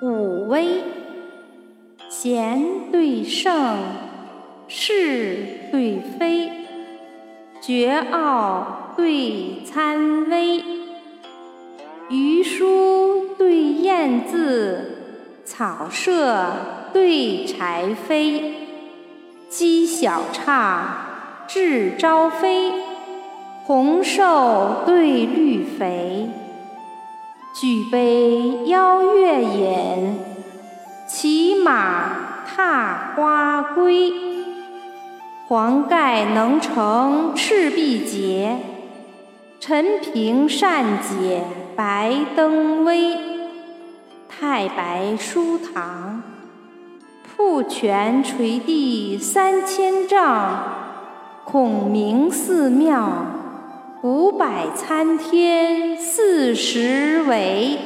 武威，贤对圣，是对非，绝傲对参微，余书对燕字，草舍对柴扉，鸡小刹至朝飞，红瘦对绿肥。举杯邀月饮，骑马踏花归。黄盖能成赤壁捷，陈平善解白登危。太白书堂，瀑泉垂地三千丈；孔明寺庙。五百参天四十围。